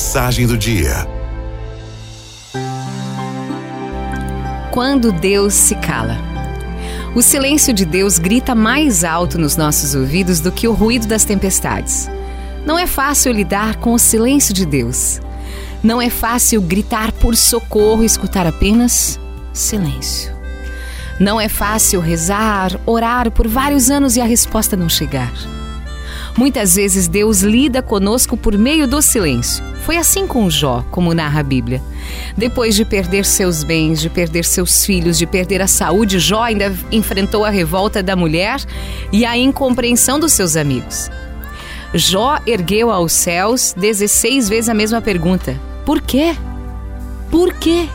Mensagem do dia. Quando Deus se cala. O silêncio de Deus grita mais alto nos nossos ouvidos do que o ruído das tempestades. Não é fácil lidar com o silêncio de Deus. Não é fácil gritar por socorro e escutar apenas silêncio. Não é fácil rezar, orar por vários anos e a resposta não chegar. Muitas vezes Deus lida conosco por meio do silêncio. Foi assim com Jó, como narra a Bíblia. Depois de perder seus bens, de perder seus filhos, de perder a saúde, Jó ainda enfrentou a revolta da mulher e a incompreensão dos seus amigos. Jó ergueu aos céus 16 vezes a mesma pergunta: Por quê? Por quê?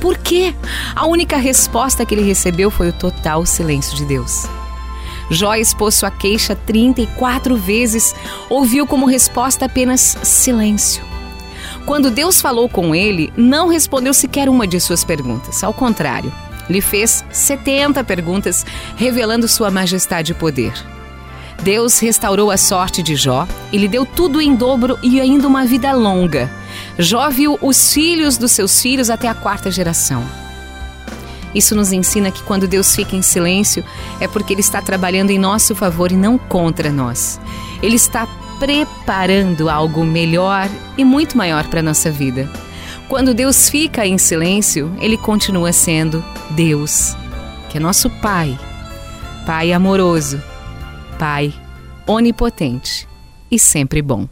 Por quê? A única resposta que ele recebeu foi o total silêncio de Deus. Jó expôs sua queixa 34 vezes, ouviu como resposta apenas silêncio. Quando Deus falou com ele, não respondeu sequer uma de suas perguntas. Ao contrário, lhe fez 70 perguntas, revelando sua majestade e poder. Deus restaurou a sorte de Jó e lhe deu tudo em dobro e ainda uma vida longa. Jó viu os filhos dos seus filhos até a quarta geração. Isso nos ensina que quando Deus fica em silêncio é porque Ele está trabalhando em nosso favor e não contra nós. Ele está preparando algo melhor e muito maior para a nossa vida. Quando Deus fica em silêncio, Ele continua sendo Deus, que é nosso Pai, Pai amoroso, Pai onipotente e sempre bom.